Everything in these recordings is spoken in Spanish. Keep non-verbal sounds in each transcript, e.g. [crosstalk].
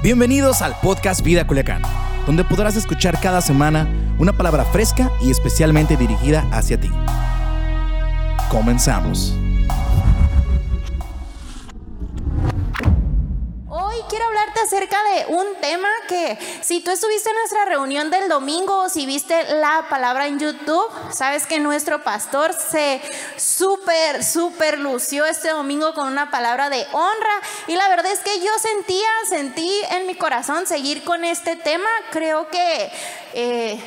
Bienvenidos al podcast Vida Culiacán, donde podrás escuchar cada semana una palabra fresca y especialmente dirigida hacia ti. Comenzamos. Acerca de un tema que si tú estuviste en nuestra reunión del domingo o si viste la palabra en YouTube, sabes que nuestro pastor se súper, súper lució este domingo con una palabra de honra y la verdad es que yo sentía, sentí en mi corazón seguir con este tema. Creo que... Eh,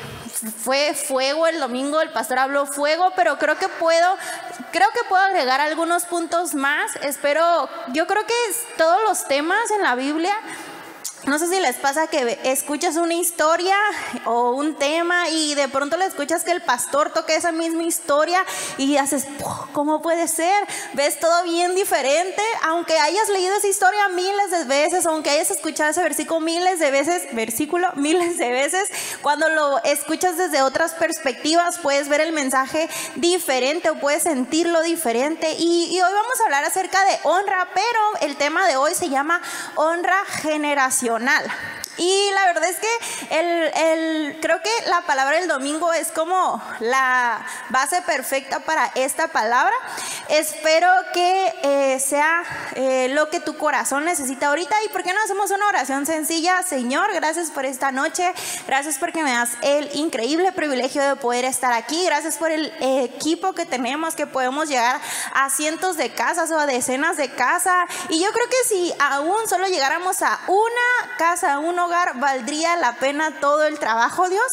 fue fuego el domingo, el pastor habló fuego, pero creo que puedo, creo que puedo agregar algunos puntos más. Espero, yo creo que todos los temas en la Biblia no sé si les pasa que escuchas una historia o un tema y de pronto le escuchas que el pastor toca esa misma historia y haces, ¿cómo puede ser? Ves todo bien diferente, aunque hayas leído esa historia miles de veces, aunque hayas escuchado ese versículo miles de veces, versículo [laughs] miles de veces, cuando lo escuchas desde otras perspectivas puedes ver el mensaje diferente o puedes sentirlo diferente. Y, hoy vamos a hablar acerca de honra, pero el tema de hoy se llama honra generacional emocional. Y la verdad es que el, creo que la palabra del domingo es como la base perfecta para esta palabra. Espero que eh, sea eh, lo que tu corazón necesita ahorita. ¿Y por qué no hacemos una oración sencilla? Señor, gracias por esta noche. Gracias porque me das el increíble privilegio de poder estar aquí. Gracias por el equipo que tenemos, que podemos llegar a cientos de casas o a decenas de casas. Y yo creo que si aún solo llegáramos a una casa, un hogar, valdría la pena todo el trabajo, Dios.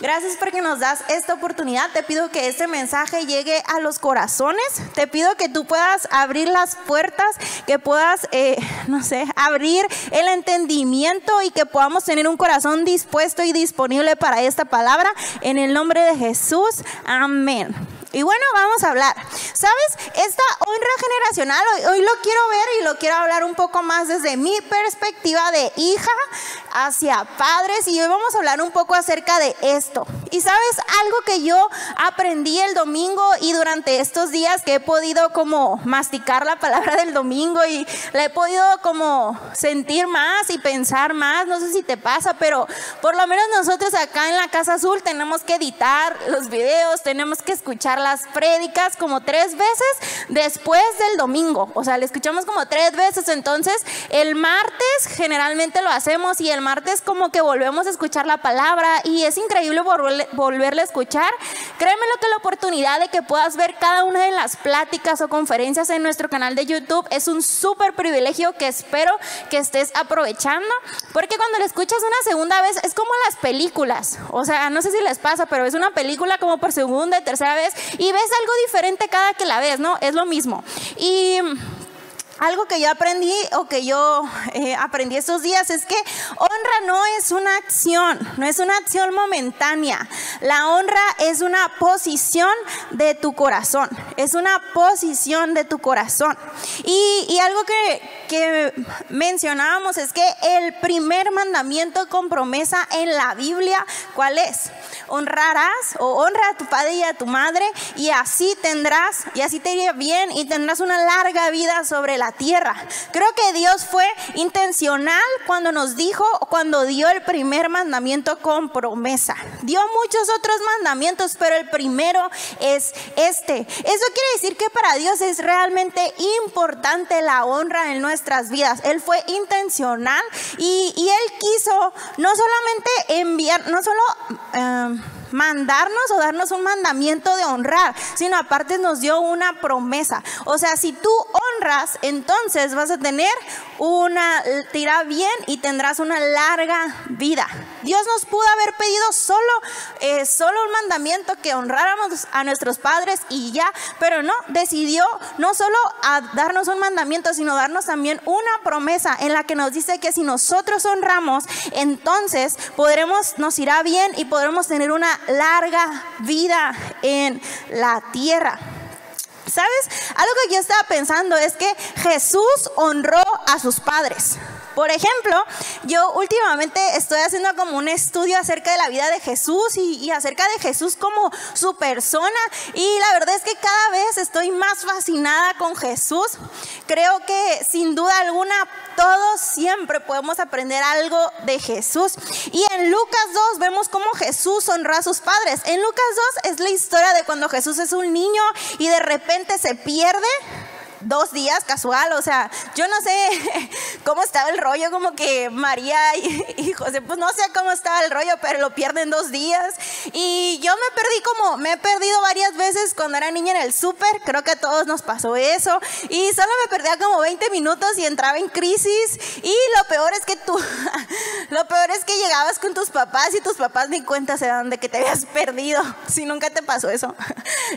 Gracias porque nos das esta oportunidad. Te pido que este mensaje llegue a los corazones. Te pido que tú puedas abrir las puertas, que puedas, eh, no sé, abrir el entendimiento y que podamos tener un corazón dispuesto y disponible para esta palabra. En el nombre de Jesús. Amén. Y bueno, vamos a hablar. ¿Sabes? Esta honra generacional, hoy, lo quiero ver y lo quiero hablar un poco más desde mi perspectiva de hija hacia padres. Y hoy vamos a hablar un poco acerca de esto. Y sabes, algo que yo aprendí el domingo y durante estos días que he podido como masticar la palabra del domingo y la he podido como sentir más y pensar más. No sé si te pasa, pero por lo menos nosotros acá en la Casa Azul tenemos que editar los videos, tenemos que escuchar las prédicas como tres veces después del domingo. O sea, le escuchamos como tres veces. Entonces, el martes generalmente lo hacemos y el martes como que volvemos a escuchar la palabra y es increíble volverle, a escuchar. Créeme lo que la oportunidad de que puedas ver cada una de las pláticas o conferencias en nuestro canal de YouTube es un súper privilegio que espero que estés aprovechando. Porque cuando le escuchas una segunda vez es como las películas. O sea, no sé si les pasa, pero es una película como por segunda y tercera vez y ves algo diferente cada que la ves, ¿no? Es lo mismo. Y algo que yo aprendí o que yo eh, aprendí estos días es que honra no es una acción, no es una acción momentánea. La honra es una posición de tu corazón, es una posición de tu corazón. Y, y algo que, que mencionábamos es que el primer mandamiento con promesa en la Biblia, ¿cuál es? Honrarás o honra a tu padre y a tu madre y así tendrás, y así te irá bien y tendrás una larga vida sobre la tierra. Creo que Dios fue intencional cuando nos dijo, cuando dio el primer mandamiento con promesa. Dio muchos otros mandamientos, pero el primero es este. Eso quiere decir que para Dios es realmente importante la honra en nuestras vidas. Él fue intencional y, Él quiso no solamente enviar, no solo... Eh, mandarnos o darnos un mandamiento de honrar, sino aparte nos dio una promesa. O sea, si tú honras, entonces vas a tener una, tira bien y tendrás una larga vida. Dios nos pudo haber pedido solo, eh, solo un mandamiento que honráramos a nuestros padres y ya, pero no, decidió no solo darnos un mandamiento, sino darnos también una promesa en la que nos dice que si nosotros honramos, entonces podremos, nos irá bien y podremos tener una larga vida en la tierra. ¿Sabes? Algo que yo estaba pensando es que Jesús honró a sus padres. Por ejemplo, yo últimamente estoy haciendo como un estudio acerca de la vida de Jesús y, acerca de Jesús como su persona. Y la verdad es que cada vez estoy más fascinada con Jesús. Creo que sin duda alguna todos siempre podemos aprender algo de Jesús. Y en Lucas 2 vemos cómo Jesús honra a sus padres. En Lucas 2 es la historia de cuando Jesús es un niño y de repente se pierde dos días casual, o sea, yo no sé [laughs] cómo estaba el rollo, como que María y, José, pues no sé cómo estaba el rollo, pero lo pierden dos días. Y yo me perdí como, me he perdido varias veces cuando era niña en el súper, creo que a todos nos pasó eso, y solo me perdía como 20 minutos y entraba en crisis, y lo peor es que tú, [laughs] lo peor es que llegabas con tus papás y tus papás ni cuenta se dan de que te habías perdido, [laughs] si nunca te pasó eso,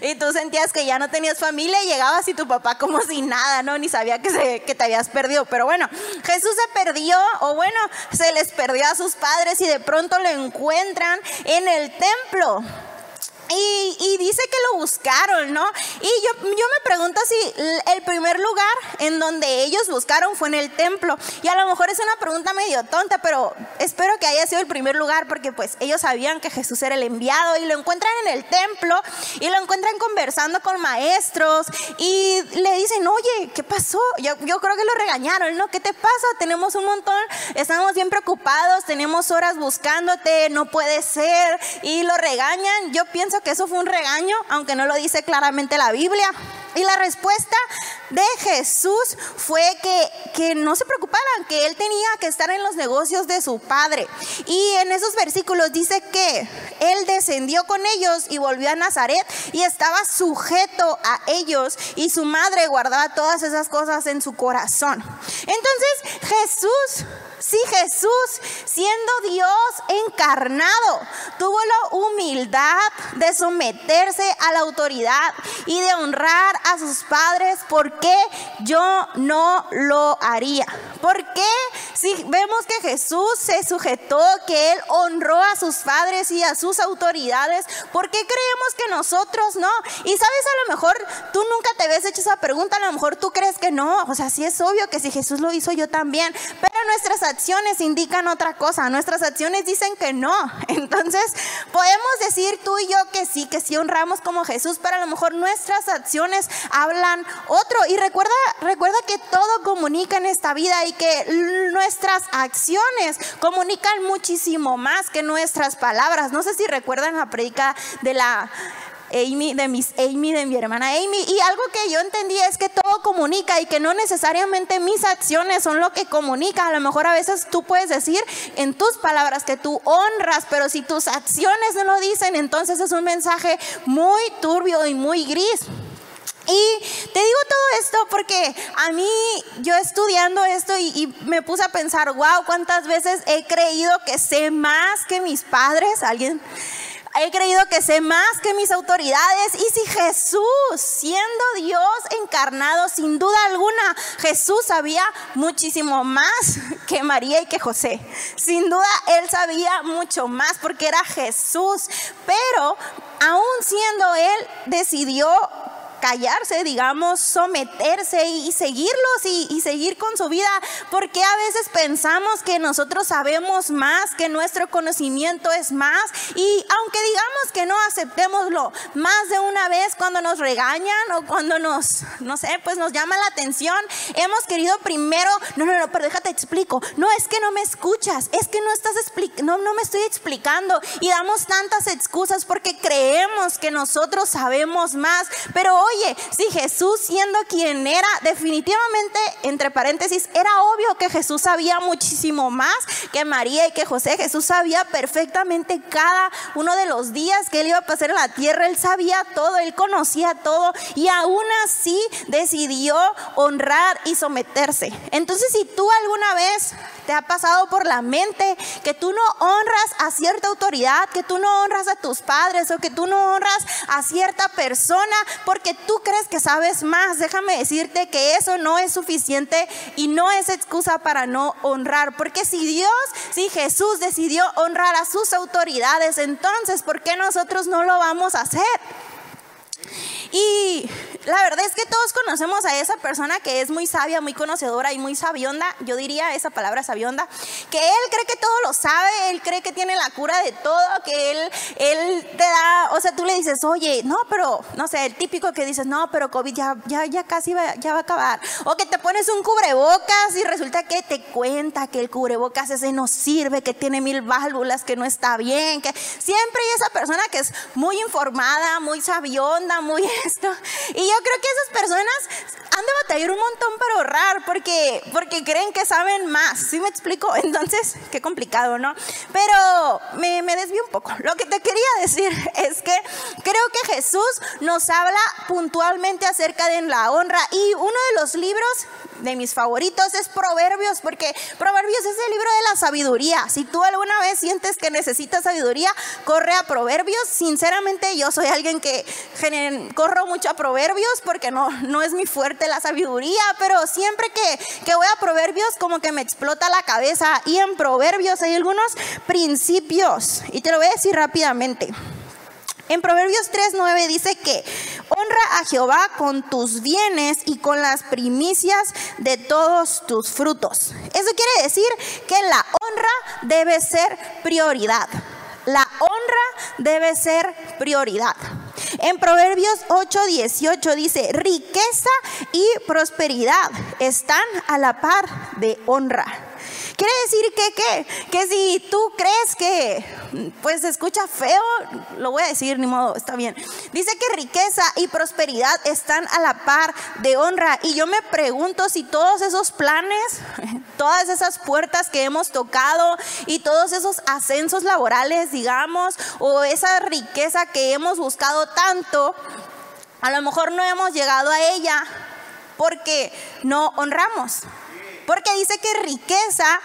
y tú sentías que ya no tenías familia y llegabas y tu papá como sin nada, ¿no? Ni sabía que, se, que te habías perdido. Pero bueno, Jesús se perdió, o bueno, se les perdió a sus padres y de pronto lo encuentran en el templo. Y, dice que lo buscaron, ¿no? Y yo, yo me pregunto si el primer lugar en donde ellos buscaron fue en el templo. Y a lo mejor es una pregunta medio tonta, pero espero que haya sido el primer lugar porque pues ellos sabían que Jesús era el enviado y lo encuentran en el templo y lo encuentran conversando con maestros y le dicen, oye, ¿qué pasó? Yo, yo creo que lo regañaron, ¿no? ¿Qué te pasa? Tenemos un montón, estamos bien preocupados, tenemos horas buscándote, no puede ser. Y lo regañan. Yo pienso que eso fue un regaño, aunque no lo dice claramente la Biblia. Y la respuesta de Jesús fue que, que, no se preocuparan, que él tenía que estar en los negocios de su padre. Y en esos versículos dice que él descendió con ellos y volvió a Nazaret y estaba sujeto a ellos y su madre guardaba todas esas cosas en su corazón. Entonces Jesús si Jesús, siendo Dios encarnado, tuvo la humildad de someterse a la autoridad y de honrar a sus padres, ¿por qué yo no lo haría? ¿Por qué si vemos que Jesús se sujetó, que Él honró a sus padres y a sus autoridades, ¿por qué creemos que nosotros no? Y sabes, a lo mejor tú nunca te habías hecho esa pregunta, a lo mejor tú crees que no, o sea, sí es obvio que si Jesús lo hizo yo también, pero nuestras acciones indican otra cosa, nuestras acciones dicen que no. [laughs] Entonces, podemos decir tú y yo que sí, que sí honramos como Jesús, pero a lo mejor nuestras acciones hablan otro. Y recuerda, recuerda que todo comunica en esta vida y que nuestras acciones comunican muchísimo más que nuestras palabras. No sé si recuerdan la predica de la Amy, de mis Amy, de mi hermana Amy. Y algo que yo entendí es que todo comunica y que no necesariamente mis acciones son lo que comunica. A lo mejor a veces tú puedes decir en tus palabras que tú honras, pero si tus acciones no lo dicen, entonces es un mensaje muy turbio y muy gris. Y te digo todo esto porque a mí, yo estudiando esto y, me puse a pensar, wow, cuántas veces he creído que sé más que mis padres, alguien He creído que sé más que mis autoridades. Y si Jesús, siendo Dios encarnado, sin duda alguna, Jesús sabía muchísimo más [laughs] que María y que José. Sin duda, él sabía mucho más porque era Jesús. Pero aún siendo él, decidió callarse, digamos, someterse y, seguirlos y, seguir con su vida, porque a veces pensamos que nosotros sabemos más, que nuestro conocimiento es más, y aunque digamos que no aceptémoslo más de una vez cuando nos regañan o cuando nos, no sé, pues nos llama la atención, hemos querido primero, no, no, no, pero déjate explico, no es que no me escuchas, es que no estás no, no me estoy explicando y damos tantas excusas porque creemos que nosotros sabemos más, pero hoy Oye, si Jesús siendo quien era, definitivamente, entre paréntesis, era obvio que Jesús sabía muchísimo más que María y que José. Jesús sabía perfectamente cada uno de los días que él iba a pasar en la tierra. Él sabía todo, él conocía todo y aún así decidió honrar y someterse. Entonces, si tú alguna vez te ha pasado por la mente que tú no honras a cierta autoridad, que tú no honras a tus padres o que tú no honras a cierta persona porque tú crees que sabes más. Déjame decirte que eso no es suficiente y no es excusa para no honrar. Porque si Dios, si Jesús decidió honrar a sus autoridades, entonces, ¿por qué nosotros no lo vamos a hacer? Y la verdad es que todos conocemos a esa persona que es muy sabia, muy conocedora y muy sabionda. Yo diría esa palabra sabionda. Que él cree que todo lo sabe, él cree que tiene la cura de todo, que él, él te da, o sea, tú le dices, oye, no, pero, no sé, el típico que dices, no, pero COVID ya, ya, ya casi va, ya va a acabar. O que te pones un cubrebocas y resulta que te cuenta que el cubrebocas ese no sirve, que tiene mil válvulas, que no está bien, que siempre hay esa persona que es muy informada, muy sabionda, muy [laughs] esto. Y yo creo que esas personas han de batallar un montón para ahorrar porque, porque creen que saben más. ¿Sí me explico? [laughs] Entonces, qué complicado, ¿no? Pero me, me desvío un poco. Lo que te quería decir [laughs] es que creo que Jesús nos habla puntualmente acerca de la honra y uno de los libros de mis favoritos es Proverbios, porque Proverbios es el libro de la sabiduría. Si tú alguna vez sientes que necesitas sabiduría, corre a Proverbios. Sinceramente, yo soy alguien que corro mucho a Proverbios porque no, no es mi fuerte la sabiduría, pero siempre que, que voy a Proverbios como que me explota la cabeza. Y en Proverbios hay algunos principios, y te lo voy a decir rápidamente. En Proverbios 3:9 dice que honra a Jehová con tus bienes y con las primicias de todos tus frutos. Eso quiere decir que la honra debe ser prioridad. La honra debe ser prioridad. En Proverbios 8:18 dice, riqueza y prosperidad están a la par de honra. Quiere decir que, ¿qué? Que si tú crees que pues escucha feo, lo voy a decir, ni modo, está bien. Dice que riqueza y prosperidad están a la par de honra. Y yo me pregunto si todos esos planes, [laughs] todas esas puertas que hemos tocado y todos esos ascensos laborales, digamos, o esa riqueza que hemos buscado tanto, a lo mejor no hemos llegado a ella porque no honramos. Porque dice que riqueza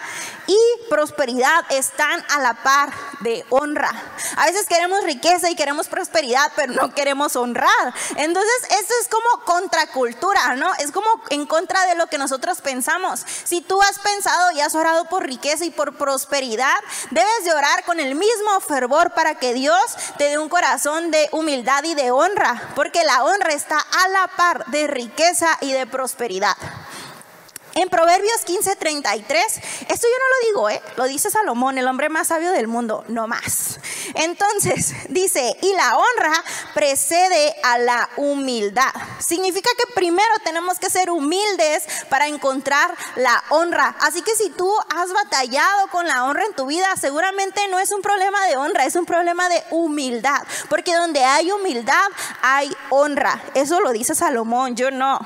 y prosperidad están a la par de honra. A veces queremos riqueza y queremos prosperidad, pero no queremos honrar. Entonces, esto es como contracultura, ¿no? Es como en contra de lo que nosotros pensamos. Si tú has pensado y has orado por riqueza y por prosperidad, debes de orar con el mismo fervor para que Dios te dé un corazón de humildad y de honra, porque la honra está a la par de riqueza y de prosperidad. En Proverbios 15:33, esto yo no lo digo, ¿eh? lo dice Salomón, el hombre más sabio del mundo, no más. Entonces [laughs] dice, y la honra precede a la humildad. Significa que primero tenemos que ser humildes para encontrar la honra. Así que si tú has batallado con la honra en tu vida, seguramente no es un problema de honra, es un problema de humildad. Porque donde hay humildad, hay honra. Eso lo dice Salomón, yo no.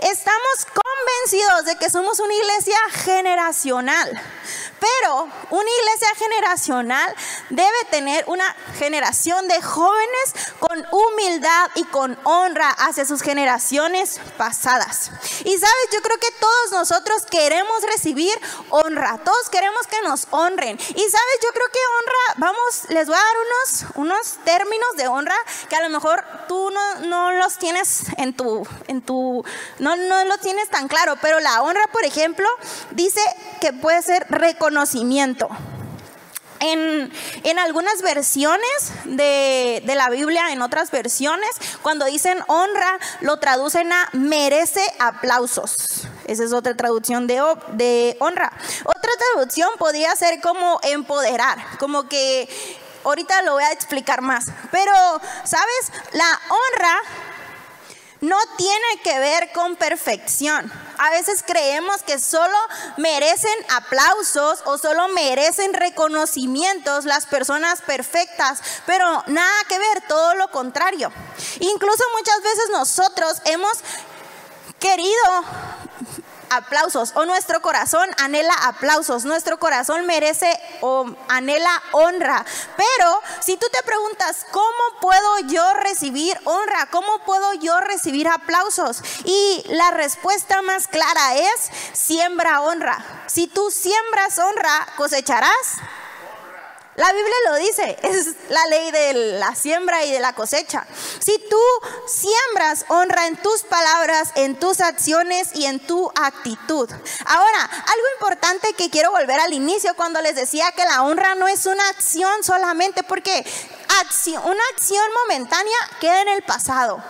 Estamos convencidos de que somos una iglesia generacional. Pero una iglesia generacional debe tener una generación de jóvenes con humildad y con honra hacia sus generaciones pasadas. Y sabes, yo creo que todos nosotros queremos recibir honra, todos queremos que nos honren. Y sabes, yo creo que honra, vamos, les voy a dar unos, unos términos de honra que a lo mejor tú no, no los tienes en tu, en tu, no, no los tienes tan claro, pero la honra, por ejemplo, dice que puede ser reconocimiento conocimiento. En, en, algunas versiones de, de, la Biblia, en otras versiones, cuando dicen honra, lo traducen a merece aplausos. Esa es otra traducción de, de honra. Otra traducción podría ser como empoderar, como que ahorita lo voy a explicar más. Pero, ¿sabes? La honra no tiene que ver con perfección. A veces creemos que solo merecen aplausos o solo merecen reconocimientos las personas perfectas, pero nada que ver, todo lo contrario. Incluso muchas veces nosotros hemos querido aplausos o nuestro corazón anhela aplausos, nuestro corazón merece o anhela honra. Pero si tú te preguntas, ¿cómo puedo yo recibir honra? ¿Cómo puedo yo recibir aplausos? Y la respuesta más clara es, siembra honra. Si tú siembras honra, cosecharás la Biblia lo dice, es la ley de la siembra y de la cosecha. Si tú siembras honra en tus palabras, en tus acciones y en tu actitud. Ahora, algo importante que quiero volver al inicio cuando les decía que la honra no es una acción solamente porque una acción momentánea queda en el pasado.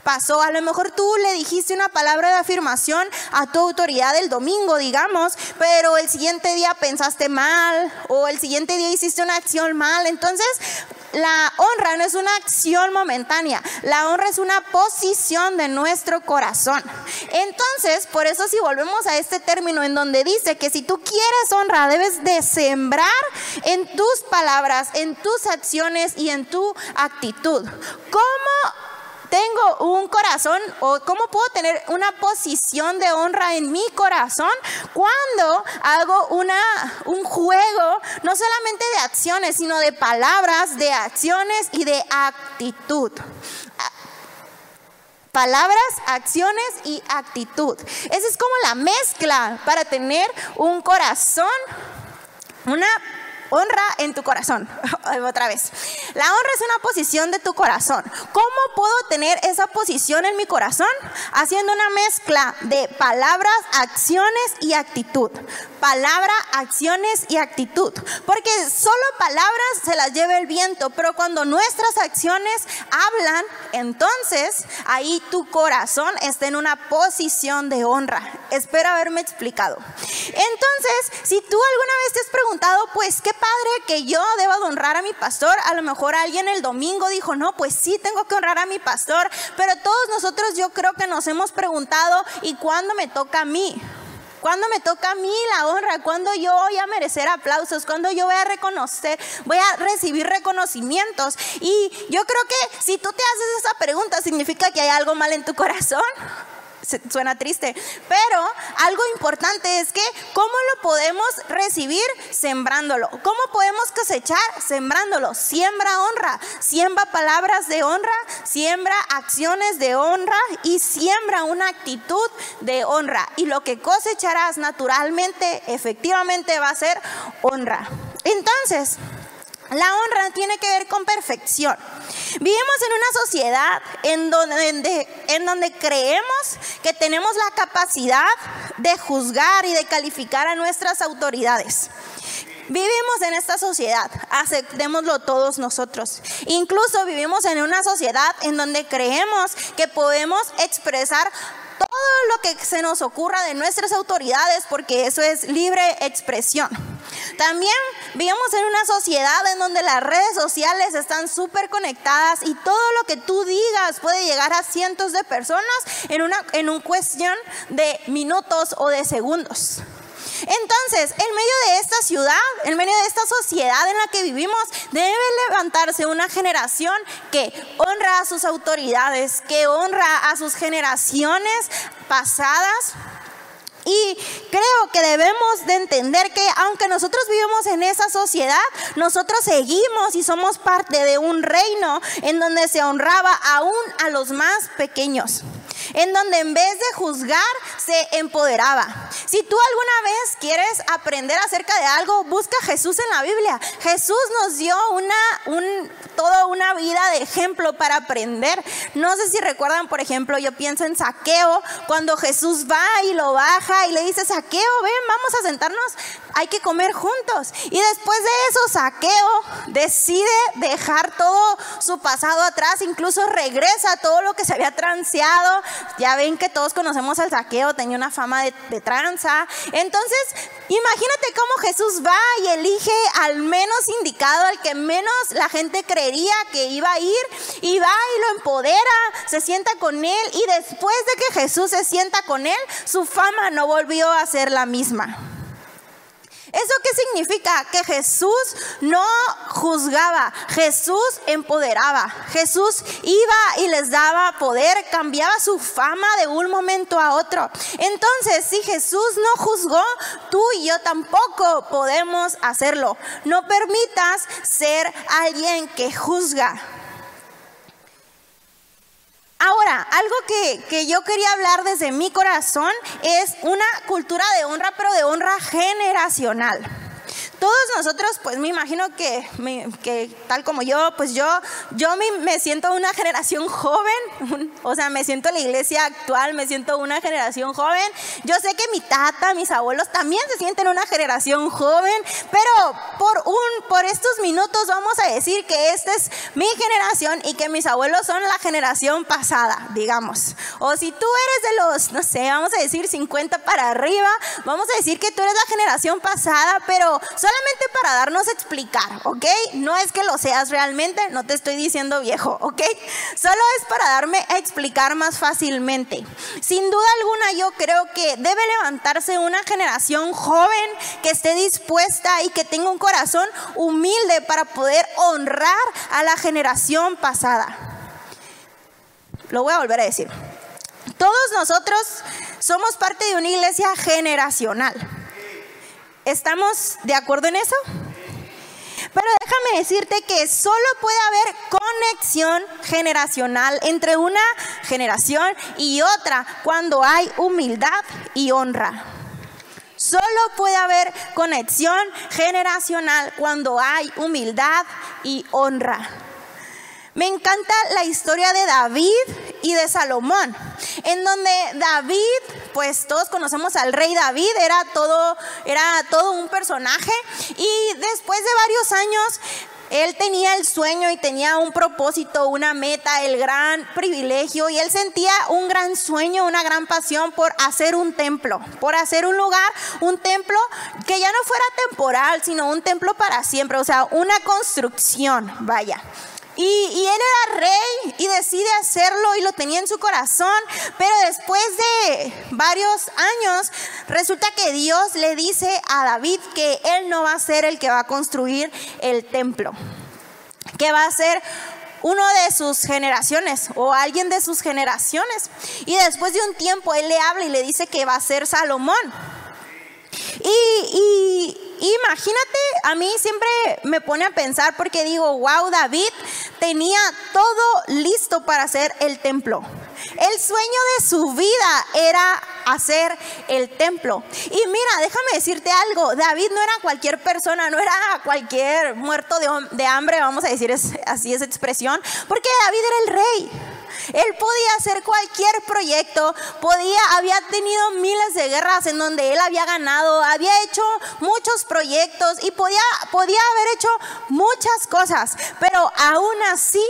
Pasó. A lo mejor tú le dijiste una palabra de afirmación a tu autoridad el domingo, digamos, pero el siguiente día pensaste mal o el siguiente día hiciste una acción mal. Entonces, la honra no es una acción momentánea, la honra es una posición de nuestro corazón. Entonces, por eso si volvemos a este término en donde dice que si tú quieres honra, debes de sembrar en tus palabras, en tus acciones y en tu actitud. ¿Cómo tengo un corazón o cómo puedo tener una posición de honra en mi corazón cuando hago una, un juego no solamente de acciones, sino de palabras, de acciones y de actitud. Palabras, acciones y actitud. Esa es como la mezcla para tener un corazón, una honra en tu corazón. [laughs] Otra vez. La honra es una posición de tu corazón. ¿Cómo puedo tener esa posición en mi corazón? Haciendo una mezcla de palabras, acciones y actitud. Palabra, acciones y actitud. Porque solo palabras se las lleva el viento, pero cuando nuestras acciones hablan, entonces ahí tu corazón está en una posición de honra. Espero haberme explicado. Entonces, si tú alguna vez te has preguntado, pues, ¿qué padre que yo deba honrar a mi pastor. A lo mejor alguien el domingo dijo, no, pues sí, tengo que honrar a mi pastor. Pero todos nosotros yo creo que nos hemos preguntado, ¿y cuándo me toca a mí? ¿Cuándo me toca a mí la honra? ¿Cuándo yo voy a merecer aplausos? ¿Cuándo yo voy a reconocer, voy a recibir reconocimientos? Y yo creo que si tú te haces esa pregunta, significa que hay algo mal en tu corazón suena triste, pero algo importante es que cómo lo podemos recibir sembrándolo, cómo podemos cosechar sembrándolo, siembra honra, siembra palabras de honra, siembra acciones de honra y siembra una actitud de honra. Y lo que cosecharás naturalmente efectivamente va a ser honra. Entonces, la honra tiene que ver con perfección. Vivimos en una sociedad en donde, creemos que tenemos la capacidad de juzgar y de calificar a nuestras autoridades. Vivimos en esta sociedad, aceptémoslo todos nosotros. Incluso vivimos en una sociedad en donde creemos que podemos expresar todo lo que se nos ocurra de nuestras autoridades porque eso es libre expresión. También vivimos en una sociedad en donde las redes sociales están súper conectadas y todo lo que tú digas puede llegar a cientos de personas en una en un cuestión de minutos o de segundos. Entonces, en medio de esta ciudad, en medio de esta sociedad en la que vivimos, debe levantarse una generación que honra a sus autoridades, que honra a sus generaciones pasadas y creo que debemos de entender que aunque nosotros vivimos en esa sociedad, nosotros seguimos y somos parte de un reino en donde se honraba aún a los más pequeños en donde en vez de juzgar se empoderaba. Si tú alguna vez quieres aprender acerca de algo, busca a Jesús en la Biblia. Jesús nos dio una, un, toda una vida de ejemplo para aprender. No sé si recuerdan, por ejemplo, yo pienso en Saqueo, cuando Jesús va y lo baja y le dice, Saqueo, ven, vamos a sentarnos, hay que comer juntos. Y después de eso, Saqueo decide dejar todo su pasado atrás, incluso regresa todo lo que se había transeado, ya ven que todos conocemos al saqueo, tenía una fama de, de tranza. Entonces, imagínate cómo Jesús va y elige al menos indicado, al que menos la gente creería que iba a ir, y va y lo empodera, se sienta con él, y después de que Jesús se sienta con él, su fama no volvió a ser la misma. ¿Eso qué significa? Que Jesús no juzgaba, Jesús empoderaba, Jesús iba y les daba poder, cambiaba su fama de un momento a otro. Entonces, si Jesús no juzgó, tú y yo tampoco podemos hacerlo. No permitas ser alguien que juzga. Ahora, algo que, yo quería hablar desde mi corazón es una cultura de honra, pero de honra generacional. Todos nosotros, pues me imagino que, que tal como yo, pues yo, yo me, me siento una generación joven, o sea, me siento la iglesia actual, me siento una generación joven. Yo sé que mi tata, mis abuelos también se sienten una generación joven, pero por, un, por estos minutos vamos a decir que esta es mi generación y que mis abuelos son la generación pasada, digamos. O si tú eres de los, no sé, vamos a decir 50 para arriba, vamos a decir que tú eres la generación pasada, pero solamente para darnos a explicar, ¿ok? No es que lo seas realmente, no te estoy diciendo viejo, ¿ok? Solo es para darme a explicar más fácilmente. Sin duda alguna yo creo que debe levantarse una generación joven que esté dispuesta y que tenga un corazón humilde para poder honrar a la generación pasada. Lo voy a volver a decir. Todos nosotros somos parte de una iglesia generacional. ¿Estamos de acuerdo en eso? Pero déjame decirte que solo puede haber conexión generacional entre una generación y otra cuando hay humildad y honra. Solo puede haber conexión generacional cuando hay humildad y honra. Me encanta la historia de David y de Salomón, en donde David, pues todos conocemos al rey David, era todo, era todo un personaje y después de varios años él tenía el sueño y tenía un propósito, una meta, el gran privilegio y él sentía un gran sueño, una gran pasión por hacer un templo, por hacer un lugar, un templo que ya no fuera temporal, sino un templo para siempre, o sea, una construcción, vaya. Y, él era rey y decide hacerlo y lo tenía en su corazón, pero después de varios años resulta que Dios le dice a David que él no va a ser el que va a construir el templo, que va a ser uno de sus generaciones o alguien de sus generaciones. Y después de un tiempo él le habla y le dice que va a ser Salomón. Y, imagínate, a mí siempre me pone a pensar porque digo, wow, David tenía todo listo para hacer el templo. El sueño de su vida era hacer el templo. Y mira, déjame decirte algo, David no era cualquier persona, no era cualquier muerto de, de hambre, vamos a decir así esa expresión, porque David era el rey. Él podía hacer cualquier proyecto, podía, había tenido miles de guerras en donde él había ganado, había hecho muchos proyectos y podía, podía haber hecho muchas cosas, pero aún así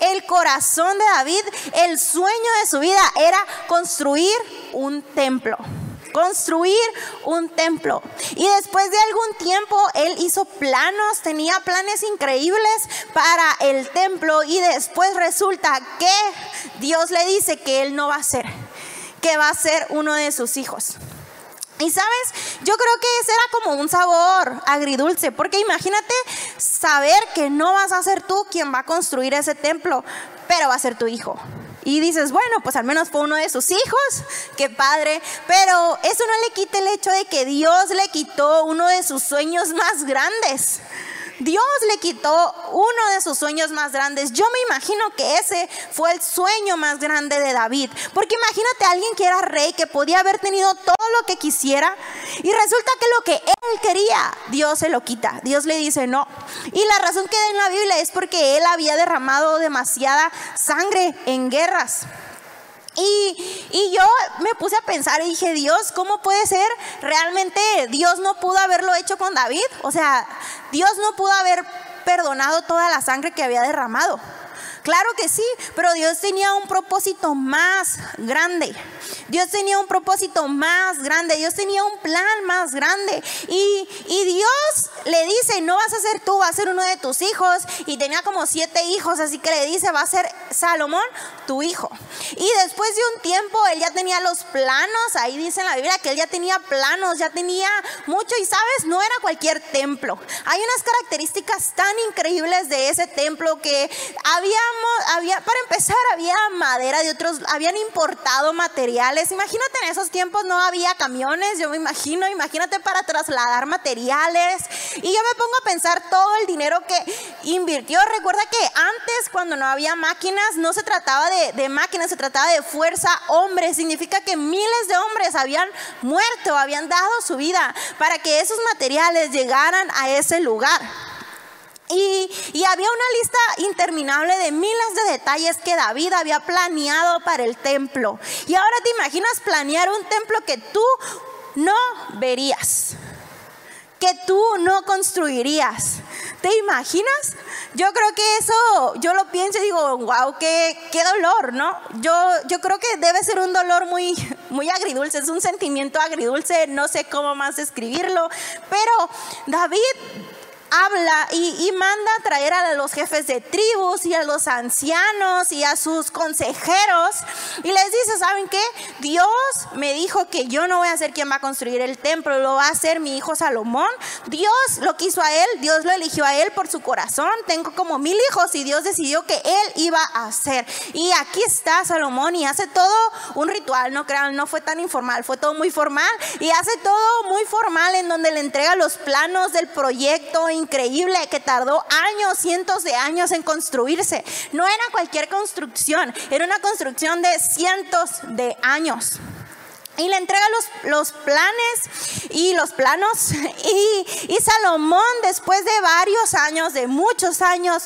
el corazón de David, el sueño de su vida era construir un templo construir un templo. Y después de algún tiempo, él hizo planos, tenía planes increíbles para el templo y después resulta que Dios le dice que él no va a ser, que va a ser uno de sus hijos. Y sabes, yo creo que ese era como un sabor agridulce, porque imagínate saber que no vas a ser tú quien va a construir ese templo, pero va a ser tu hijo. Y dices, bueno, pues al menos fue uno de sus hijos, qué padre. Pero eso no le quita el hecho de que Dios le quitó uno de sus sueños más grandes. Dios le quitó uno de sus sueños más grandes. Yo me imagino que ese fue el sueño más grande de David. Porque imagínate a alguien que era rey, que podía haber tenido todo lo que quisiera. Y resulta que lo que él quería, Dios se lo quita. Dios le dice no. Y la razón que da en la Biblia es porque él había derramado demasiada sangre en guerras. Y, yo me puse a pensar y dije, Dios, ¿cómo puede ser? Realmente Dios no pudo haberlo hecho con David. O sea, Dios no pudo haber perdonado toda la sangre que había derramado. Claro que sí, pero Dios tenía un propósito más grande. Dios tenía un propósito más grande. Dios tenía un plan más grande. Y, y Dios le dice, no vas a ser tú, va a ser uno de tus hijos. Y tenía como siete hijos, así que le dice, va a ser Salomón, tu hijo. Y después de un tiempo, él ya tenía los planos. Ahí dice en la Biblia que él ya tenía planos, ya tenía mucho. Y sabes, no era cualquier templo. Hay unas características tan increíbles de ese templo que había había, para empezar, había madera de otros, habían importado materiales. Imagínate en esos tiempos no había camiones, yo me imagino, imagínate para trasladar materiales. Y yo me pongo a pensar todo el dinero que invirtió. Recuerda que antes, cuando no había máquinas, no se trataba de, de máquinas, se trataba de fuerza hombre. Significa que miles de hombres habían muerto, habían dado su vida para que esos materiales llegaran a ese lugar. Y, había una lista interminable de miles de detalles que David había planeado para el templo. Y ahora te imaginas planear un templo que tú no verías, que tú no construirías. ¿Te imaginas? Yo creo que eso, yo lo pienso y digo, wow, qué, qué dolor, ¿no? Yo, yo creo que debe ser un dolor muy, muy agridulce, es un sentimiento agridulce, no sé cómo más describirlo, pero David habla y, manda a traer a los jefes de tribus y a los ancianos y a sus consejeros y les dice, ¿saben qué? Dios me dijo que yo no voy a ser quien va a construir el templo, lo va a hacer mi hijo Salomón. Dios lo quiso a él, Dios lo eligió a él por su corazón. Tengo como mil hijos y Dios decidió que él iba a hacer. Y aquí está Salomón y hace todo un ritual, no crean, no fue tan informal, fue todo muy formal y hace todo muy formal en donde le entrega los planos del proyecto increíble que tardó años, cientos de años en construirse. No era cualquier construcción, era una construcción de cientos de años. Y le entrega los, los, planes y los planos. [laughs] Y, Salomón, después de varios años, de muchos años,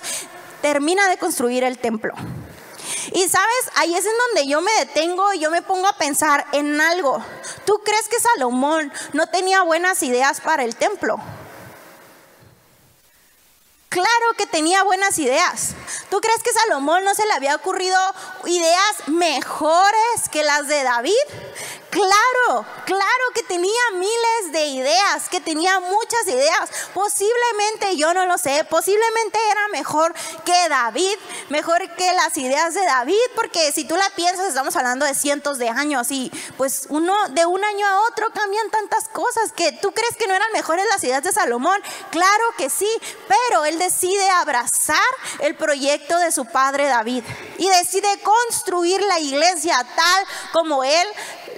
termina de construir el templo. Y sabes, ahí es en donde yo me detengo y yo me pongo a pensar en algo. ¿Tú crees que Salomón no tenía buenas ideas para el templo? Claro que tenía buenas ideas. ¿Tú crees que Salomón no se le había ocurrido ideas mejores que las de David? Claro, claro que tenía miles de ideas, que tenía muchas ideas. Posiblemente, yo no lo sé, posiblemente era mejor que David, mejor que las ideas de David, porque si tú la piensas, estamos hablando de cientos de años y pues uno de un año a otro cambian tantas cosas que tú crees que no eran mejores las ideas de Salomón. Claro que sí, pero él decide abrazar el proyecto de su padre David y decide construir la iglesia tal como él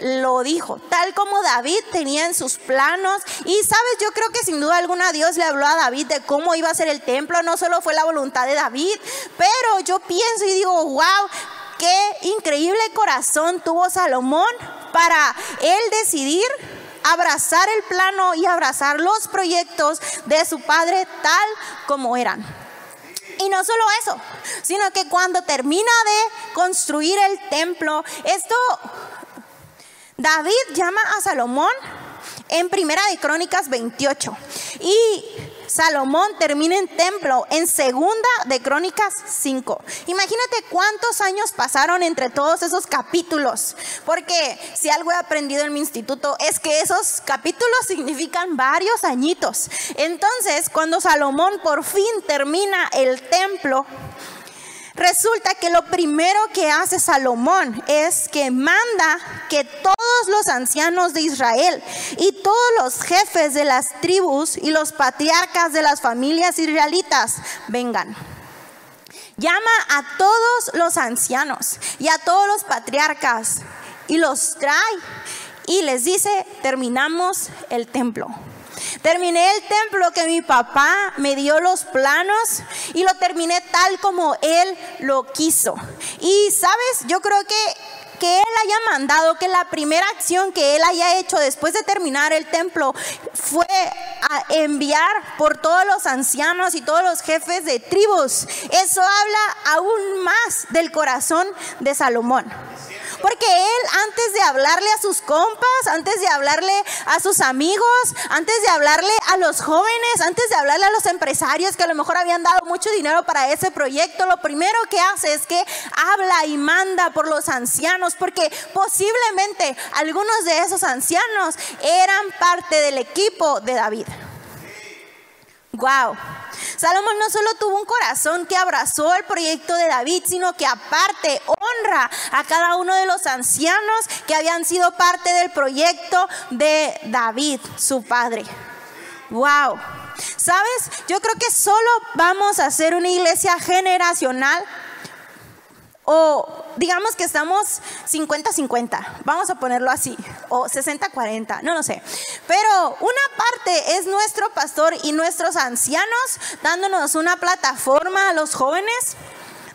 lo dijo, tal como David tenía en sus planos. Y sabes, yo creo que sin duda alguna Dios le habló a David de cómo iba a ser el templo, no solo fue la voluntad de David, pero yo pienso y digo, wow, qué increíble corazón tuvo Salomón para él decidir abrazar el plano y abrazar los proyectos de su padre tal como eran. Y no solo eso, sino que cuando termina de construir el templo, esto David llama a Salomón en Primera de Crónicas 28 y Salomón termina en templo en Segunda de Crónicas 5. Imagínate cuántos años pasaron entre todos esos capítulos, porque si algo he aprendido en mi instituto es que esos capítulos significan varios añitos. Entonces, cuando Salomón por fin termina el templo, Resulta que lo primero que hace Salomón es que manda que todos los ancianos de Israel y todos los jefes de las tribus y los patriarcas de las familias israelitas vengan. Llama a todos los ancianos y a todos los patriarcas y los trae y les dice, terminamos el templo. Terminé el templo que mi papá me dio los planos y lo terminé tal como él lo quiso. Y sabes, yo creo que que Él haya mandado, que la primera acción que Él haya hecho después de terminar el templo fue a enviar por todos los ancianos y todos los jefes de tribus. Eso habla aún más del corazón de Salomón. Porque él antes de hablarle a sus compas, antes de hablarle a sus amigos, antes de hablarle a los jóvenes, antes de hablarle a los empresarios que a lo mejor habían dado mucho dinero para ese proyecto, lo primero que hace es que habla y manda por los ancianos, porque posiblemente algunos de esos ancianos eran parte del equipo de David. Wow. Salomón no solo tuvo un corazón que abrazó el proyecto de David, sino que aparte honra a cada uno de los ancianos que habían sido parte del proyecto de David, su padre. Wow. ¿Sabes? Yo creo que solo vamos a hacer una iglesia generacional o digamos que estamos 50-50, vamos a ponerlo así, o 60-40, no lo sé. Pero una parte es nuestro pastor y nuestros ancianos dándonos una plataforma a los jóvenes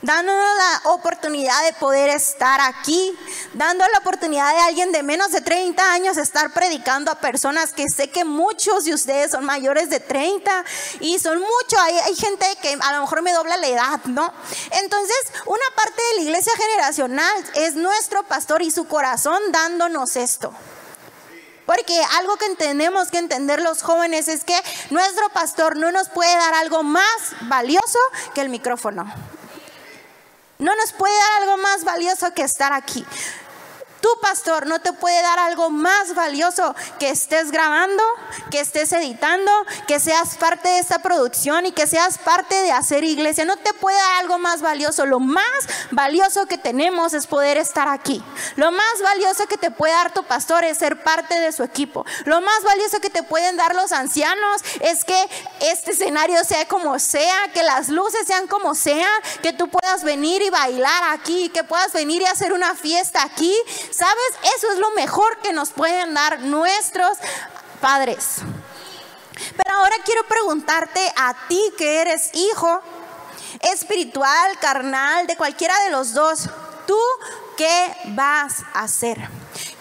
dándonos la oportunidad de poder estar aquí, dando la oportunidad de alguien de menos de 30 años estar predicando a personas que sé que muchos de ustedes son mayores de 30 y son muchos, hay, hay gente que a lo mejor me dobla la edad, ¿no? Entonces, una parte de la iglesia generacional es nuestro pastor y su corazón dándonos esto. Porque algo que tenemos que entender los jóvenes es que nuestro pastor no nos puede dar algo más valioso que el micrófono. No nos puede dar algo más valioso que estar aquí. Tu pastor no te puede dar algo más valioso que estés grabando, que estés editando, que seas parte de esta producción y que seas parte de hacer iglesia. No te puede dar algo más valioso. Lo más valioso que tenemos es poder estar aquí. Lo más valioso que te puede dar tu pastor es ser parte de su equipo. Lo más valioso que te pueden dar los ancianos es que este escenario sea como sea, que las luces sean como sean, que tú puedas venir y bailar aquí, que puedas venir y hacer una fiesta aquí ¿Sabes? Eso es lo mejor que nos pueden dar nuestros padres. Pero ahora quiero preguntarte a ti que eres hijo espiritual, carnal, de cualquiera de los dos, ¿tú qué vas a hacer?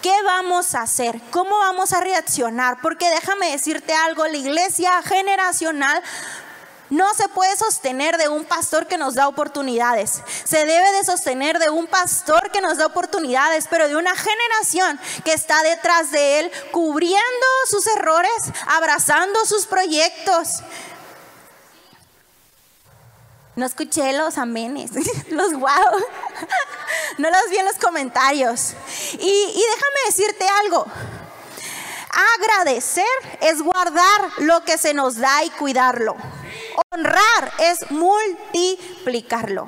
¿Qué vamos a hacer? ¿Cómo vamos a reaccionar? Porque déjame decirte algo, la iglesia generacional no se puede sostener de un pastor que nos da oportunidades. Se debe de sostener de un pastor que nos da oportunidades, pero de una generación que está detrás de él, cubriendo sus errores, abrazando sus proyectos. No escuché los amenes, [laughs] los wow. [laughs] No los vi en los comentarios. Y, y déjame decirte algo. Agradecer es guardar lo que se nos da y cuidarlo. Honrar es multiplicarlo.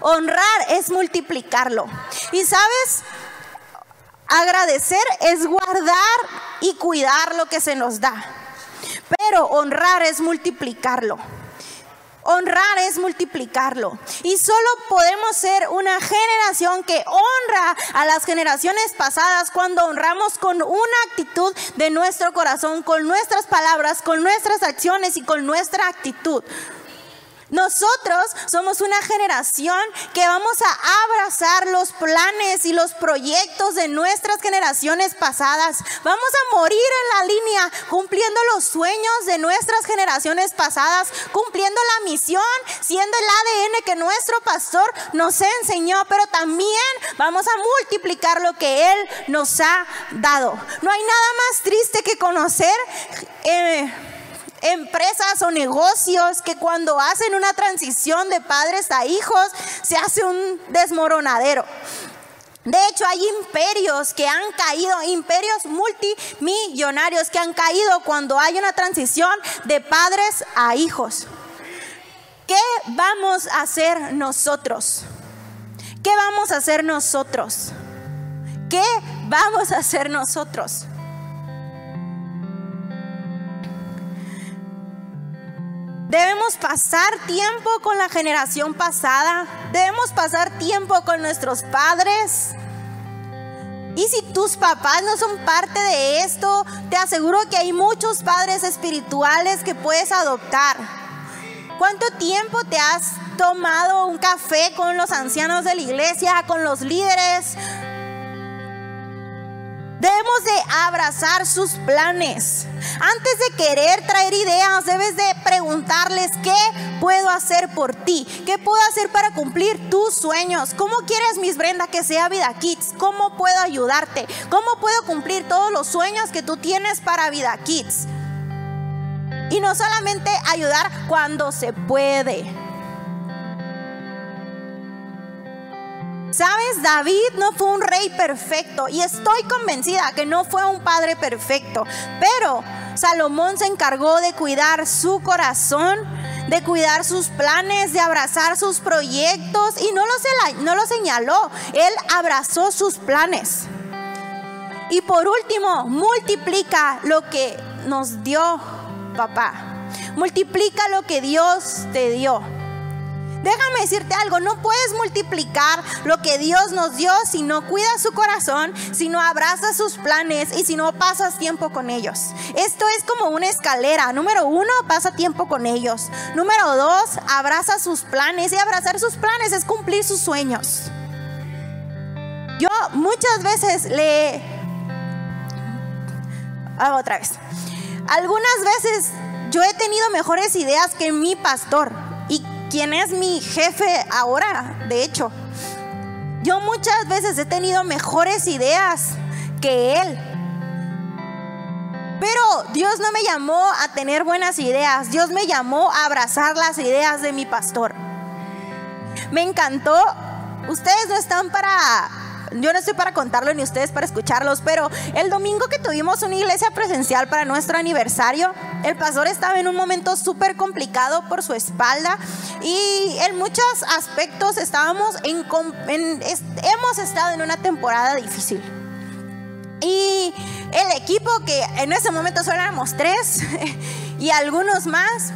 Honrar es multiplicarlo. Y sabes, agradecer es guardar y cuidar lo que se nos da. Pero honrar es multiplicarlo. Honrar es multiplicarlo. Y solo podemos ser una generación que honra a las generaciones pasadas cuando honramos con una actitud de nuestro corazón, con nuestras palabras, con nuestras acciones y con nuestra actitud. Nosotros somos una generación que vamos a abrazar los planes y los proyectos de nuestras generaciones pasadas. Vamos a morir en la línea cumpliendo los sueños de nuestras generaciones pasadas, cumpliendo la misión, siendo el ADN que nuestro pastor nos enseñó, pero también vamos a multiplicar lo que Él nos ha dado. No hay nada más triste que conocer. Eh, empresas o negocios que cuando hacen una transición de padres a hijos se hace un desmoronadero. De hecho, hay imperios que han caído, imperios multimillonarios que han caído cuando hay una transición de padres a hijos. ¿Qué vamos a hacer nosotros? ¿Qué vamos a hacer nosotros? ¿Qué vamos a hacer nosotros? Debemos pasar tiempo con la generación pasada. Debemos pasar tiempo con nuestros padres. Y si tus papás no son parte de esto, te aseguro que hay muchos padres espirituales que puedes adoptar. ¿Cuánto tiempo te has tomado un café con los ancianos de la iglesia, con los líderes? Debemos de abrazar sus planes. Antes de querer traer ideas, debes de preguntarles qué puedo hacer por ti, qué puedo hacer para cumplir tus sueños. ¿Cómo quieres, Miss Brenda, que sea Vida Kids? ¿Cómo puedo ayudarte? ¿Cómo puedo cumplir todos los sueños que tú tienes para Vida Kids? Y no solamente ayudar cuando se puede. Sabes, David no fue un rey perfecto y estoy convencida que no fue un padre perfecto, pero Salomón se encargó de cuidar su corazón, de cuidar sus planes, de abrazar sus proyectos y no lo, no lo señaló, él abrazó sus planes. Y por último, multiplica lo que nos dio papá. Multiplica lo que Dios te dio. Déjame decirte algo, no puedes multiplicar lo que Dios nos dio si no cuidas su corazón, si no abrazas sus planes y si no pasas tiempo con ellos. Esto es como una escalera. Número uno, pasa tiempo con ellos. Número dos, abraza sus planes y abrazar sus planes es cumplir sus sueños. Yo muchas veces le... Hago otra vez. Algunas veces yo he tenido mejores ideas que mi pastor quien es mi jefe ahora, de hecho. Yo muchas veces he tenido mejores ideas que él. Pero Dios no me llamó a tener buenas ideas, Dios me llamó a abrazar las ideas de mi pastor. Me encantó. Ustedes no están para yo no estoy para contarlo ni ustedes para escucharlos, pero el domingo que tuvimos una iglesia presencial para nuestro aniversario, el pastor estaba en un momento súper complicado por su espalda y en muchos aspectos estábamos en, hemos estado en una temporada difícil. Y el equipo que en ese momento solo éramos tres [laughs] y algunos más,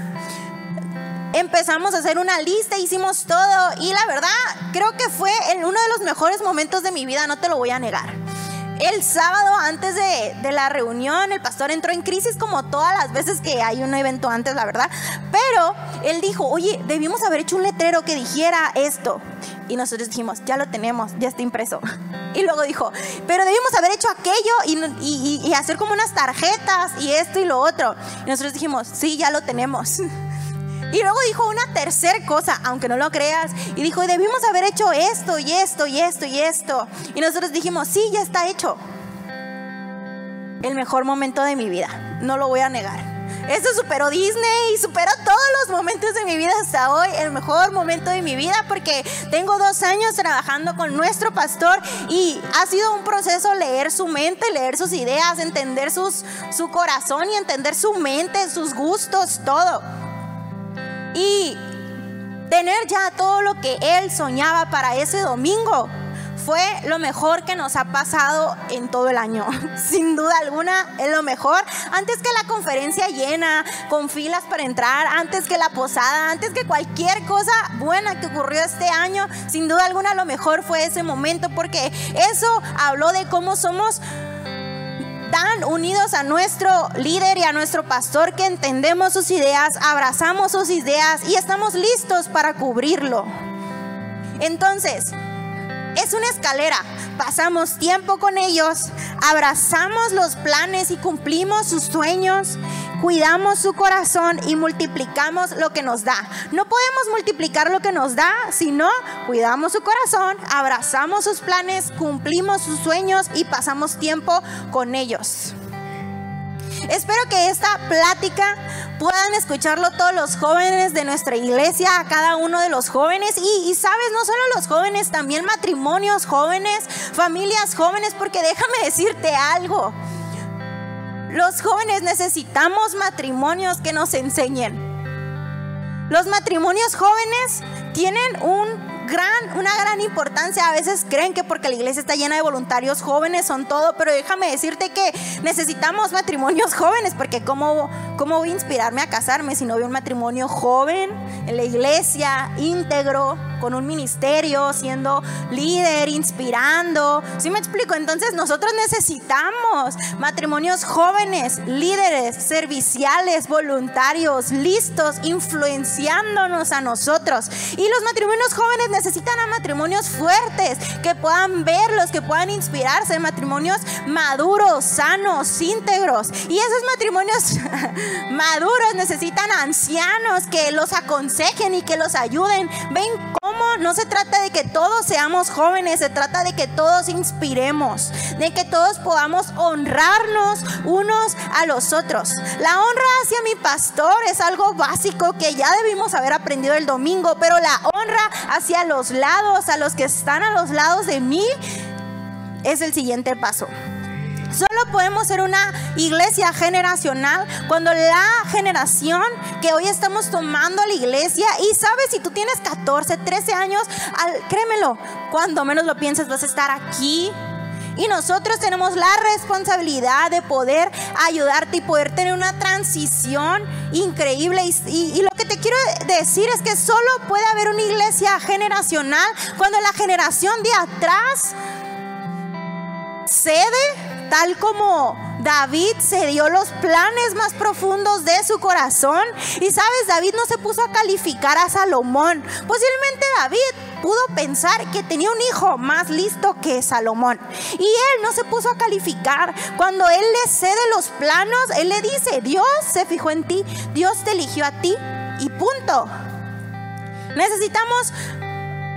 empezamos a hacer una lista, hicimos todo y la verdad creo que fue uno de los mejores momentos de mi vida, no te lo voy a negar. El sábado antes de, de, la reunión, el pastor entró en crisis como todas las veces que hay un evento antes, la verdad. Pero él dijo, oye, debimos haber hecho un letrero que dijera esto. Y nosotros dijimos, ya lo tenemos, ya está impreso. [laughs] Y luego dijo, pero debimos haber hecho aquello y, y, y hacer como unas tarjetas y esto y lo otro. Y nosotros dijimos, sí, ya lo tenemos. [laughs] Y luego dijo una tercera cosa, aunque no lo creas, y dijo, debimos haber hecho esto y esto y esto y esto. Y nosotros dijimos, sí, ya está hecho. El mejor momento de mi vida, no lo voy a negar. Esto superó Disney y superó todos los momentos de mi vida hasta hoy, el mejor momento de mi vida, porque tengo dos años trabajando con nuestro pastor y ha sido un proceso leer su mente, leer sus ideas, entender sus, su corazón y entender su mente, sus gustos, todo y tener ya todo lo que él soñaba para ese domingo fue lo mejor que nos ha pasado en todo el año. [laughs] Sin duda alguna, es lo mejor. Antes que la conferencia llena, con filas para entrar, antes que la posada, antes que cualquier cosa buena que ocurrió este año, sin duda alguna lo mejor fue ese momento porque eso habló de cómo somos tan unidos a nuestro líder y a nuestro pastor que entendemos sus ideas, abrazamos sus ideas y estamos listos para cubrirlo. Entonces, es una escalera. Pasamos tiempo con ellos, abrazamos los planes y cumplimos sus sueños cuidamos su corazón y multiplicamos lo que nos da. No podemos multiplicar lo que nos da si no cuidamos su corazón, abrazamos sus planes, cumplimos sus sueños y pasamos tiempo con ellos. Espero que esta plática puedan escucharlo todos los jóvenes de nuestra iglesia, a cada uno de los jóvenes. Y, sabes, no solo los jóvenes, también matrimonios jóvenes, familias jóvenes, porque déjame decirte algo. Los jóvenes necesitamos matrimonios que nos enseñen. Los matrimonios jóvenes tienen un gran, una gran importancia. A veces creen que porque la iglesia está llena de voluntarios jóvenes son todo, pero déjame decirte que necesitamos matrimonios [laughs] jóvenes, porque ¿cómo, cómo voy a inspirarme a casarme si no veo un matrimonio joven en la iglesia, íntegro? con un ministerio, siendo líder, inspirando. ¿Sí me explico? Entonces nosotros necesitamos matrimonios jóvenes, líderes, serviciales, voluntarios, listos, influenciándonos a nosotros. Y los matrimonios jóvenes necesitan a matrimonios fuertes, que puedan verlos, que puedan inspirarse, matrimonios maduros, sanos, íntegros. Y esos matrimonios [laughs] maduros necesitan ancianos que los aconsejen y que los ayuden. Ven no se trata de que todos seamos jóvenes, se trata de que todos inspiremos, de que todos podamos honrarnos unos a los otros. La honra hacia mi pastor es algo básico que ya debimos haber aprendido el domingo, pero la honra hacia los lados, a los que están a los lados de mí, es el siguiente paso. Solo podemos ser una iglesia generacional cuando la generación que hoy estamos tomando a la iglesia y sabes, si tú tienes 14, 13 años, créemelo, cuando menos lo pienses vas a estar aquí y nosotros tenemos la responsabilidad de poder ayudarte y poder tener una transición increíble. Y, lo que te quiero decir es que solo puede haber una iglesia generacional cuando la generación de atrás cede, tal como David se dio los planes más profundos de su corazón. Y sabes, David no se puso a calificar a Salomón. Posiblemente David pudo pensar que tenía un hijo más listo que Salomón. Y él no se puso a calificar. Cuando él le cede los planos, él le dice, Dios se fijó en ti, Dios te eligió a ti y punto. Necesitamos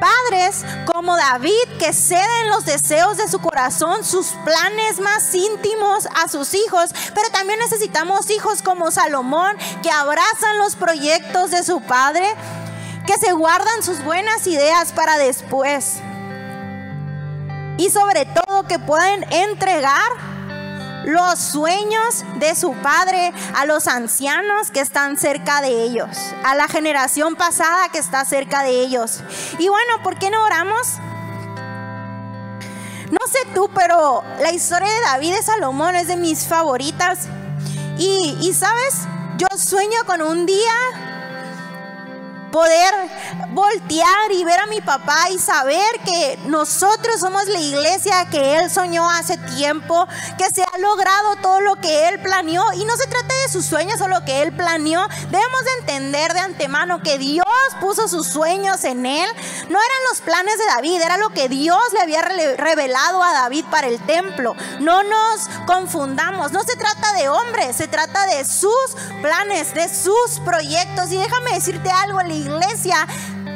padres como David que ceden los deseos de su corazón, sus planes más íntimos a sus hijos, pero también necesitamos hijos como Salomón que abrazan los proyectos de su padre, que se guardan sus buenas ideas para después. Y sobre todo que pueden entregar los sueños de su padre a los ancianos que están cerca de ellos, a la generación pasada que está cerca de ellos. Y bueno, ¿por qué no oramos? No sé tú, pero la historia de David y Salomón es de mis favoritas. Y, y sabes, yo sueño con un día poder voltear y ver a mi papá y saber que nosotros somos la iglesia que él soñó hace tiempo, que se ha logrado todo lo que él planeó. Y no se trata de sus sueños o lo que él planeó. Debemos de entender de antemano que Dios puso sus sueños en él. No eran los planes de David, era lo que Dios le había revelado a David para el templo. No nos confundamos, no se trata de hombres, se trata de sus planes, de sus proyectos. Y déjame decirte algo, iglesia,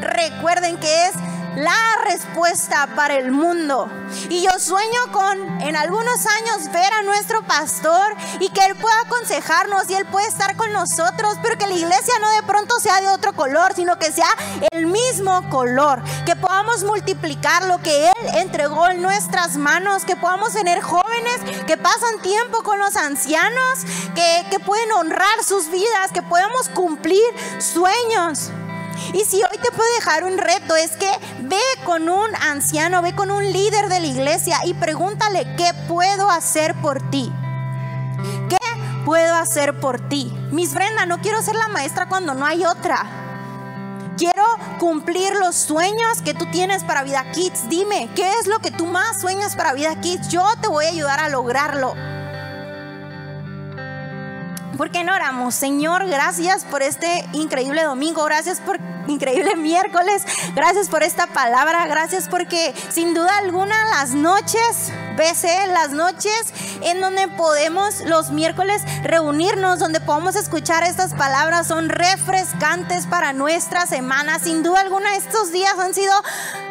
recuerden que es la respuesta para el mundo. Y yo sueño con en algunos años ver a nuestro pastor y que él pueda aconsejarnos y él puede estar con nosotros, pero que la iglesia no de pronto sea de otro color, sino que sea el mismo color, que podamos multiplicar lo que él entregó en nuestras manos, que podamos tener jóvenes que pasan tiempo con los ancianos, que, que pueden honrar sus vidas, que podamos cumplir sueños. Y si hoy te puedo dejar un reto, es que ve con un anciano, ve con un líder de la iglesia y pregúntale, ¿qué puedo hacer por ti? ¿Qué puedo hacer por ti? Mis Brenda, no quiero ser la maestra cuando no hay otra. Quiero cumplir los sueños que tú tienes para Vida Kids. Dime, ¿qué es lo que tú más sueñas para Vida Kids? Yo te voy a ayudar a lograrlo. ¿Por qué no oramos? Señor, gracias por este increíble domingo, gracias por increíble [laughs] miércoles, gracias por esta palabra, gracias porque sin duda alguna las noches, veces las noches en donde podemos los miércoles reunirnos, donde podemos escuchar estas palabras, son refrescantes para nuestra semana. Sin duda alguna estos días han sido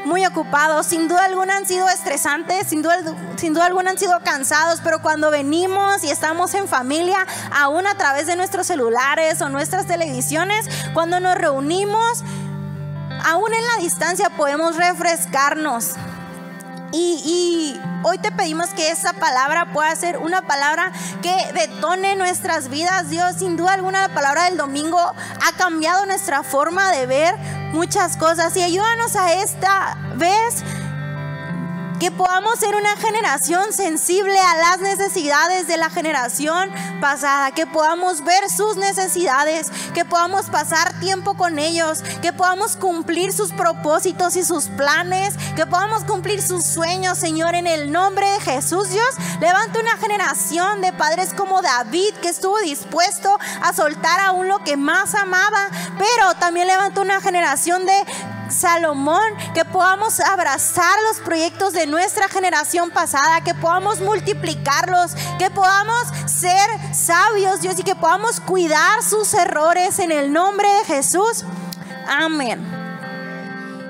muy ocupados, sin duda alguna han sido estresantes, sin duda, sin duda alguna han sido cansados, pero cuando venimos y estamos en familia, aún a través de nuestros celulares o nuestras televisiones, cuando nos reunimos, aún en la distancia podemos refrescarnos. Y, hoy te pedimos que esa palabra pueda ser una palabra que detone nuestras vidas. Dios, sin duda alguna, la palabra del domingo ha cambiado nuestra forma de ver muchas cosas. Y ayúdanos a esta vez que podamos ser una generación sensible a las necesidades de la generación pasada, que podamos ver sus necesidades, que podamos pasar tiempo con ellos, que podamos cumplir sus propósitos y sus planes, que podamos cumplir sus sueños, Señor, en el nombre de Jesús. Dios, levanta una generación de padres como David, que estuvo dispuesto a soltar aún lo que más amaba, pero también levanta una generación de Salomón, que podamos abrazar los proyectos de nuestra generación pasada, que podamos multiplicarlos, que podamos ser sabios, Dios, y que podamos cuidar sus errores en el nombre de Jesús. Amén.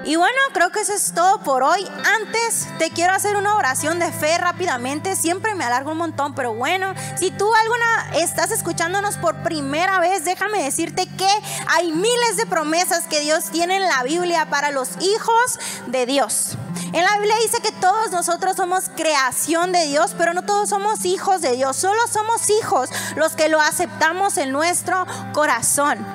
Y bueno, creo que eso es todo por hoy. Antes te quiero hacer una oración de fe rápidamente. Siempre me alargo un montón, pero bueno, si tú alguna estás escuchándonos por primera vez, déjame decirte que hay miles de promesas que Dios tiene en la Biblia para los hijos de Dios. En la Biblia dice que todos nosotros somos creación de Dios, pero no todos somos hijos de Dios. Solo somos hijos los que lo aceptamos en nuestro corazón.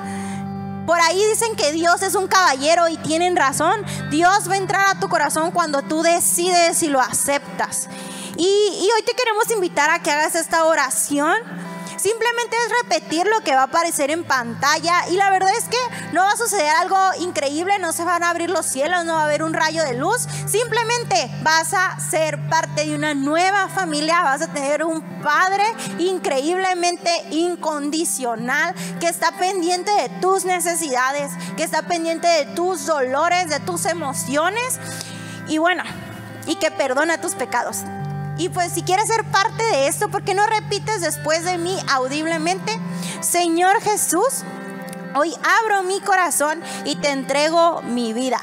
Por ahí dicen que Dios es un caballero y tienen razón. Dios va a entrar a tu corazón cuando tú decides y lo aceptas. Y, hoy te queremos invitar a que hagas esta oración Simplemente es repetir lo que va a aparecer en pantalla y la verdad es que no va a suceder algo increíble, no se van a abrir los cielos, no va a haber un rayo de luz. Simplemente vas a ser parte de una nueva familia, vas a tener un padre increíblemente incondicional que está pendiente de tus necesidades, que está pendiente de tus dolores, de tus emociones y bueno, y que perdona tus pecados. Y pues si quieres ser parte de esto, ¿por qué no repites después de mí audiblemente? Señor Jesús, hoy abro mi corazón y te entrego mi vida.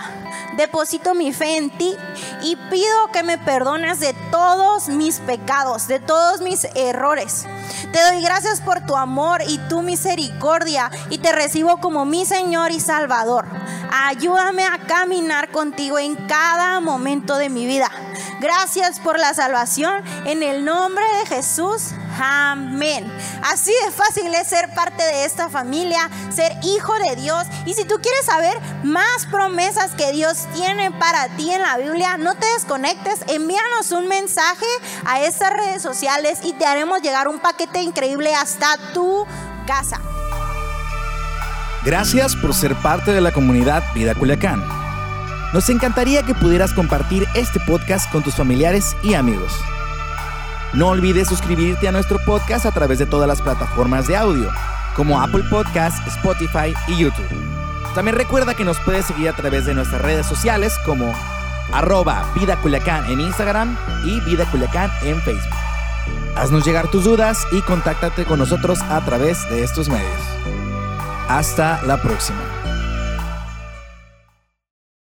Deposito mi fe en ti y pido que me perdones de todos mis pecados, de todos mis errores. Te doy gracias por tu amor y tu misericordia y te recibo como mi Señor y Salvador. Ayúdame a caminar contigo en cada momento de mi vida. Gracias por la salvación en el nombre de Jesús. Amén. Así de fácil es ser parte de esta familia, ser hijo de Dios. Y si tú quieres saber más promesas que Dios tiene para ti en la Biblia, no te desconectes, envíanos un mensaje a estas redes sociales y te haremos llegar un paquete increíble hasta tu casa. Gracias por ser parte de la comunidad Vida Culiacán. Nos encantaría que pudieras compartir este podcast con tus familiares y amigos. No olvides suscribirte a nuestro podcast a través de todas las plataformas de audio, como Apple Podcasts, Spotify y YouTube. También recuerda que nos puedes seguir a través de nuestras redes sociales como arroba Vida Culiacán en Instagram y Vida Culiacán en Facebook. Haznos llegar tus dudas y contáctate con nosotros a través de estos medios. Hasta la próxima.